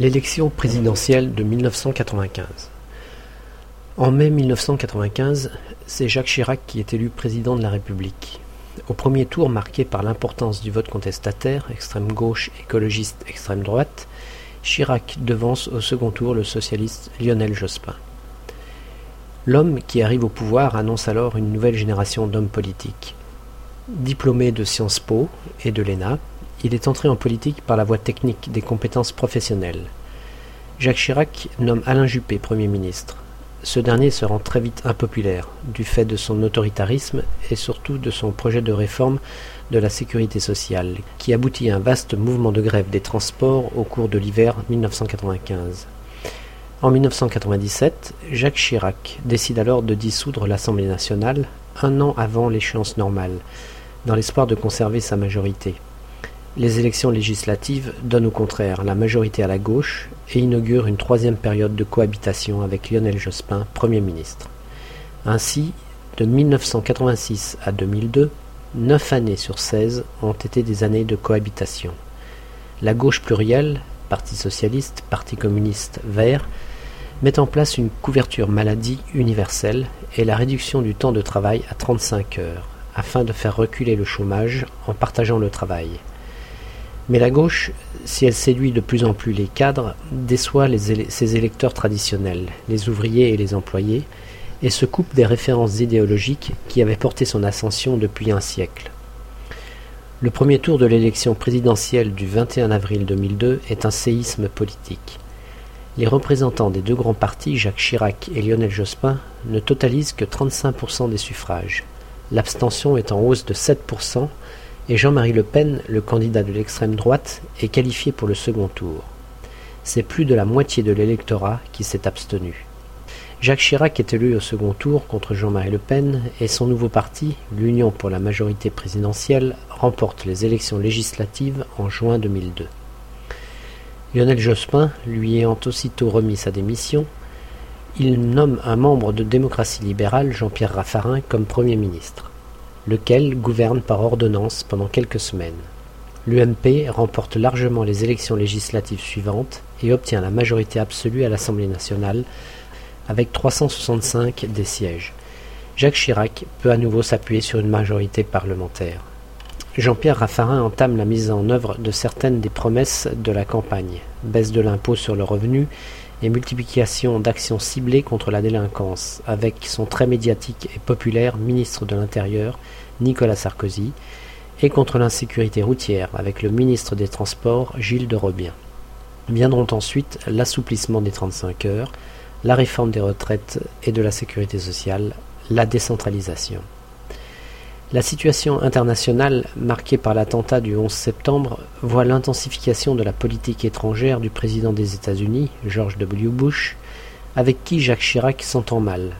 L'élection présidentielle de 1995. En mai 1995, c'est Jacques Chirac qui est élu président de la République. Au premier tour marqué par l'importance du vote contestataire, extrême gauche, écologiste, extrême droite, Chirac devance au second tour le socialiste Lionel Jospin. L'homme qui arrive au pouvoir annonce alors une nouvelle génération d'hommes politiques. Diplômé de Sciences Po et de l'ENA, il est entré en politique par la voie technique des compétences professionnelles. Jacques Chirac nomme Alain Juppé Premier ministre. Ce dernier se rend très vite impopulaire, du fait de son autoritarisme et surtout de son projet de réforme de la sécurité sociale, qui aboutit à un vaste mouvement de grève des transports au cours de l'hiver 1995. En 1997, Jacques Chirac décide alors de dissoudre l'Assemblée nationale un an avant l'échéance normale, dans l'espoir de conserver sa majorité. Les élections législatives donnent au contraire la majorité à la gauche et inaugurent une troisième période de cohabitation avec Lionel Jospin, Premier ministre. Ainsi, de 1986 à 2002, neuf années sur seize ont été des années de cohabitation. La gauche plurielle, Parti socialiste, Parti communiste, Vert, met en place une couverture maladie universelle et la réduction du temps de travail à 35 heures, afin de faire reculer le chômage en partageant le travail. Mais la gauche, si elle séduit de plus en plus les cadres, déçoit ses électeurs traditionnels, les ouvriers et les employés, et se coupe des références idéologiques qui avaient porté son ascension depuis un siècle. Le premier tour de l'élection présidentielle du 21 avril 2002 est un séisme politique. Les représentants des deux grands partis, Jacques Chirac et Lionel Jospin, ne totalisent que 35% des suffrages. L'abstention est en hausse de 7%, et Jean-Marie Le Pen, le candidat de l'extrême droite, est qualifié pour le second tour. C'est plus de la moitié de l'électorat qui s'est abstenu. Jacques Chirac est élu au second tour contre Jean-Marie Le Pen et son nouveau parti, l'Union pour la majorité présidentielle, remporte les élections législatives en juin 2002. Lionel Jospin lui ayant aussitôt remis sa démission, il nomme un membre de démocratie libérale, Jean-Pierre Raffarin, comme Premier ministre lequel gouverne par ordonnance pendant quelques semaines. L'UMP remporte largement les élections législatives suivantes et obtient la majorité absolue à l'Assemblée nationale avec 365 des sièges. Jacques Chirac peut à nouveau s'appuyer sur une majorité parlementaire. Jean-Pierre Raffarin entame la mise en œuvre de certaines des promesses de la campagne, baisse de l'impôt sur le revenu et multiplication d'actions ciblées contre la délinquance, avec son très médiatique et populaire ministre de l'Intérieur, Nicolas Sarkozy, et contre l'insécurité routière, avec le ministre des Transports, Gilles de Robien. Viendront ensuite l'assouplissement des 35 heures, la réforme des retraites et de la sécurité sociale, la décentralisation. La situation internationale, marquée par l'attentat du 11 septembre, voit l'intensification de la politique étrangère du président des États-Unis, George W. Bush, avec qui Jacques Chirac s'entend mal.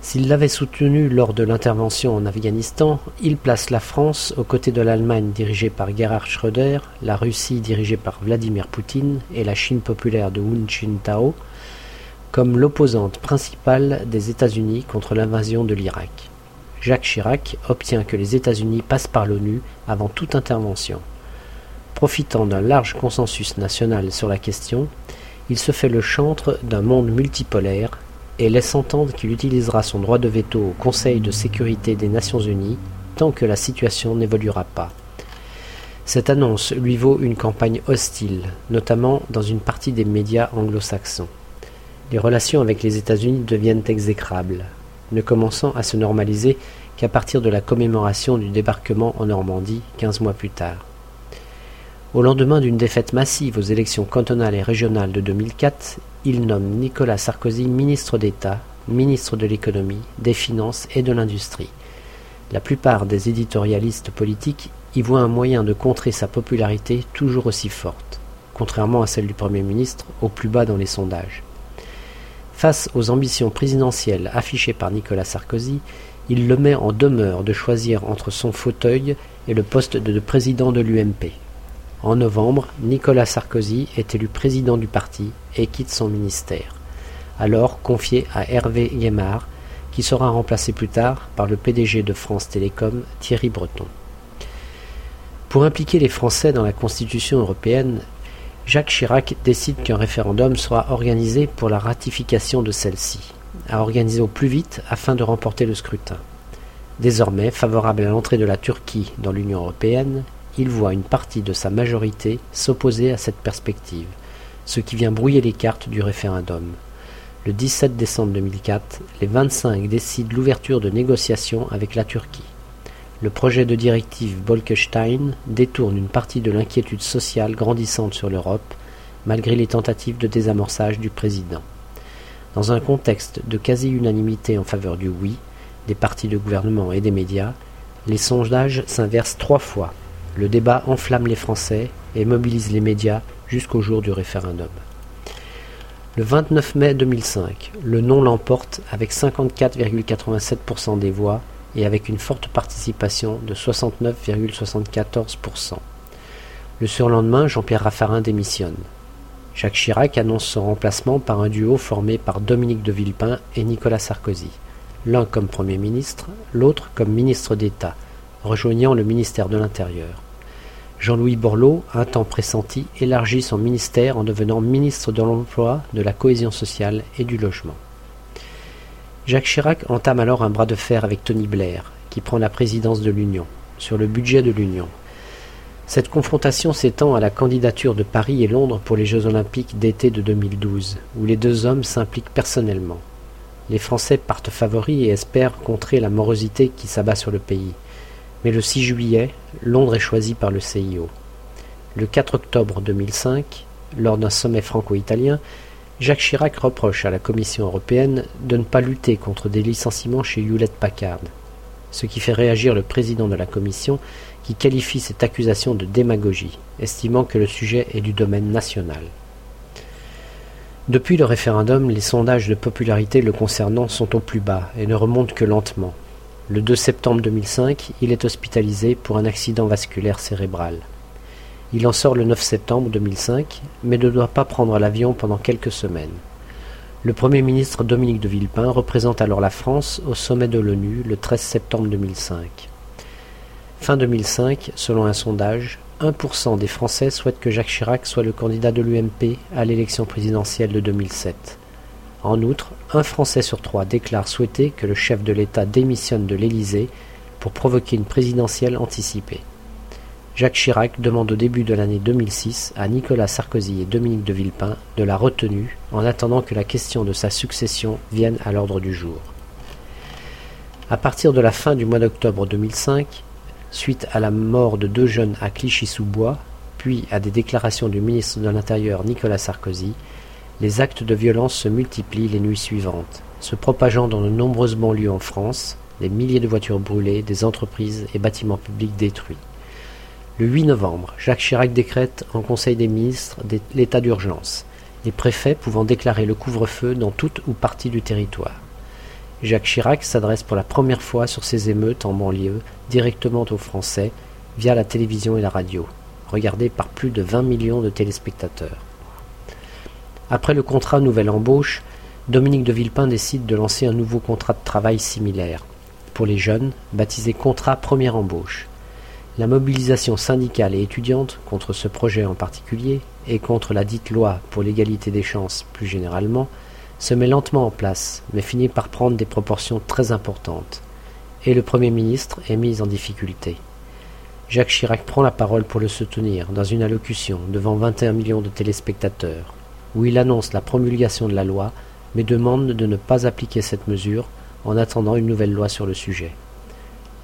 S'il l'avait soutenu lors de l'intervention en Afghanistan, il place la France aux côtés de l'Allemagne dirigée par Gerhard Schröder, la Russie dirigée par Vladimir Poutine et la Chine populaire de Hu Jintao comme l'opposante principale des États-Unis contre l'invasion de l'Irak. Jacques Chirac obtient que les États-Unis passent par l'ONU avant toute intervention. Profitant d'un large consensus national sur la question, il se fait le chantre d'un monde multipolaire et laisse entendre qu'il utilisera son droit de veto au Conseil de sécurité des Nations Unies tant que la situation n'évoluera pas. Cette annonce lui vaut une campagne hostile, notamment dans une partie des médias anglo-saxons. Les relations avec les États-Unis deviennent exécrables ne commençant à se normaliser qu'à partir de la commémoration du débarquement en Normandie quinze mois plus tard. Au lendemain d'une défaite massive aux élections cantonales et régionales de 2004, il nomme Nicolas Sarkozy ministre d'État, ministre de l'économie, des finances et de l'industrie. La plupart des éditorialistes politiques y voient un moyen de contrer sa popularité toujours aussi forte, contrairement à celle du Premier ministre, au plus bas dans les sondages. Face aux ambitions présidentielles affichées par Nicolas Sarkozy, il le met en demeure de choisir entre son fauteuil et le poste de président de l'UMP. En novembre, Nicolas Sarkozy est élu président du parti et quitte son ministère, alors confié à Hervé Guémard, qui sera remplacé plus tard par le PDG de France Télécom, Thierry Breton. Pour impliquer les Français dans la Constitution européenne, Jacques Chirac décide qu'un référendum sera organisé pour la ratification de celle-ci, à organiser au plus vite afin de remporter le scrutin. Désormais favorable à l'entrée de la Turquie dans l'Union européenne, il voit une partie de sa majorité s'opposer à cette perspective, ce qui vient brouiller les cartes du référendum. Le 17 décembre 2004, les 25 décident l'ouverture de négociations avec la Turquie. Le projet de directive Bolkestein détourne une partie de l'inquiétude sociale grandissante sur l'Europe, malgré les tentatives de désamorçage du président. Dans un contexte de quasi-unanimité en faveur du oui, des partis de gouvernement et des médias, les sondages s'inversent trois fois. Le débat enflamme les Français et mobilise les médias jusqu'au jour du référendum. Le 29 mai 2005, le non l'emporte avec 54,87% des voix et avec une forte participation de 69,74%. Le surlendemain, Jean-Pierre Raffarin démissionne. Jacques Chirac annonce son remplacement par un duo formé par Dominique de Villepin et Nicolas Sarkozy, l'un comme Premier ministre, l'autre comme ministre d'État, rejoignant le ministère de l'Intérieur. Jean-Louis Borloo, un temps pressenti, élargit son ministère en devenant ministre de l'Emploi, de la Cohésion sociale et du Logement. Jacques Chirac entame alors un bras de fer avec Tony Blair, qui prend la présidence de l'Union, sur le budget de l'Union. Cette confrontation s'étend à la candidature de Paris et Londres pour les Jeux olympiques d'été de 2012, où les deux hommes s'impliquent personnellement. Les Français partent favoris et espèrent contrer la morosité qui s'abat sur le pays. Mais le 6 juillet, Londres est choisi par le CIO. Le 4 octobre 2005, lors d'un sommet franco-italien, Jacques Chirac reproche à la Commission européenne de ne pas lutter contre des licenciements chez Hewlett Packard, ce qui fait réagir le président de la Commission qui qualifie cette accusation de démagogie, estimant que le sujet est du domaine national. Depuis le référendum, les sondages de popularité le concernant sont au plus bas et ne remontent que lentement. Le 2 septembre 2005, il est hospitalisé pour un accident vasculaire cérébral. Il en sort le 9 septembre 2005, mais ne doit pas prendre l'avion pendant quelques semaines. Le Premier ministre Dominique de Villepin représente alors la France au sommet de l'ONU le 13 septembre 2005. Fin 2005, selon un sondage, 1% des Français souhaitent que Jacques Chirac soit le candidat de l'UMP à l'élection présidentielle de 2007. En outre, un Français sur trois déclare souhaiter que le chef de l'État démissionne de l'Élysée pour provoquer une présidentielle anticipée. Jacques Chirac demande au début de l'année 2006 à Nicolas Sarkozy et Dominique de Villepin de la retenue en attendant que la question de sa succession vienne à l'ordre du jour. À partir de la fin du mois d'octobre 2005, suite à la mort de deux jeunes à Clichy-sous-Bois, puis à des déclarations du ministre de l'Intérieur Nicolas Sarkozy, les actes de violence se multiplient les nuits suivantes, se propageant dans de nombreuses banlieues en France, des milliers de voitures brûlées, des entreprises et bâtiments publics détruits. Le 8 novembre, Jacques Chirac décrète en Conseil des ministres l'état d'urgence, les préfets pouvant déclarer le couvre-feu dans toute ou partie du territoire. Jacques Chirac s'adresse pour la première fois sur ces émeutes en banlieue directement aux Français via la télévision et la radio, regardées par plus de 20 millions de téléspectateurs. Après le contrat nouvelle embauche, Dominique de Villepin décide de lancer un nouveau contrat de travail similaire, pour les jeunes, baptisé contrat première embauche. La mobilisation syndicale et étudiante contre ce projet en particulier, et contre la dite loi pour l'égalité des chances plus généralement, se met lentement en place, mais finit par prendre des proportions très importantes, et le Premier ministre est mis en difficulté. Jacques Chirac prend la parole pour le soutenir dans une allocution devant 21 millions de téléspectateurs où il annonce la promulgation de la loi, mais demande de ne pas appliquer cette mesure en attendant une nouvelle loi sur le sujet.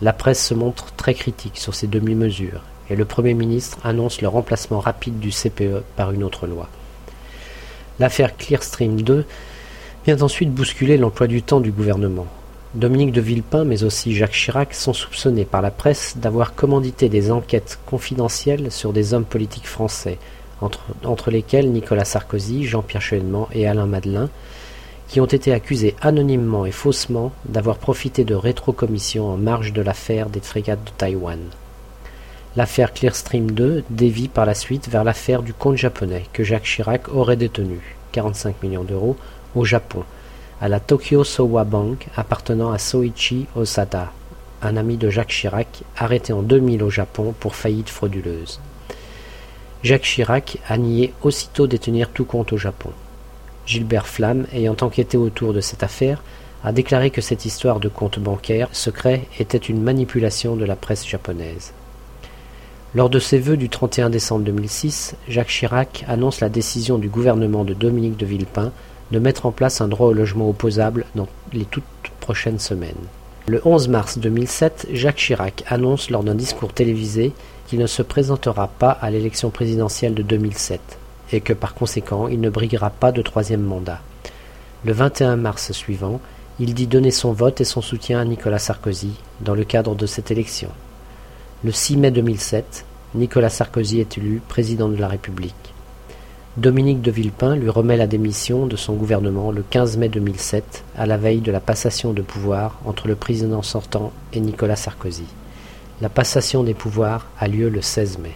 La presse se montre très critique sur ces demi-mesures, et le Premier ministre annonce le remplacement rapide du CPE par une autre loi. L'affaire Clearstream 2 vient ensuite bousculer l'emploi du temps du gouvernement. Dominique de Villepin, mais aussi Jacques Chirac, sont soupçonnés par la presse d'avoir commandité des enquêtes confidentielles sur des hommes politiques français, entre, lesquels Nicolas Sarkozy, Jean-Pierre Chevènement et Alain Madelin, qui ont été accusés anonymement et faussement d'avoir profité de rétrocommissions en marge de l'affaire des frégates de Taïwan. L'affaire Clearstream 2 dévie par la suite vers l'affaire du compte japonais que Jacques Chirac aurait détenu, 45 millions d'euros, au Japon, à la Tokyo Sowa Bank appartenant à Soichi Osada, un ami de Jacques Chirac arrêté en 2000 au Japon pour faillite frauduleuse. Jacques Chirac a nié aussitôt détenir tout compte au Japon. Gilbert Flamme, ayant enquêté autour de cette affaire, a déclaré que cette histoire de compte bancaire secret était une manipulation de la presse japonaise. Lors de ses vœux du 31 décembre 2006, Jacques Chirac annonce la décision du gouvernement de Dominique de Villepin de mettre en place un droit au logement opposable dans les toutes prochaines semaines. Le 11 mars 2007, Jacques Chirac annonce lors d'un discours télévisé qu'il ne se présentera pas à l'élection présidentielle de 2007 et que par conséquent il ne briguera pas de troisième mandat. Le 21 mars suivant, il dit donner son vote et son soutien à Nicolas Sarkozy dans le cadre de cette élection. Le 6 mai 2007, Nicolas Sarkozy est élu président de la République. Dominique de Villepin lui remet la démission de son gouvernement le 15 mai 2007, à la veille de la passation de pouvoir entre le président sortant et Nicolas Sarkozy. La passation des pouvoirs a lieu le 16 mai.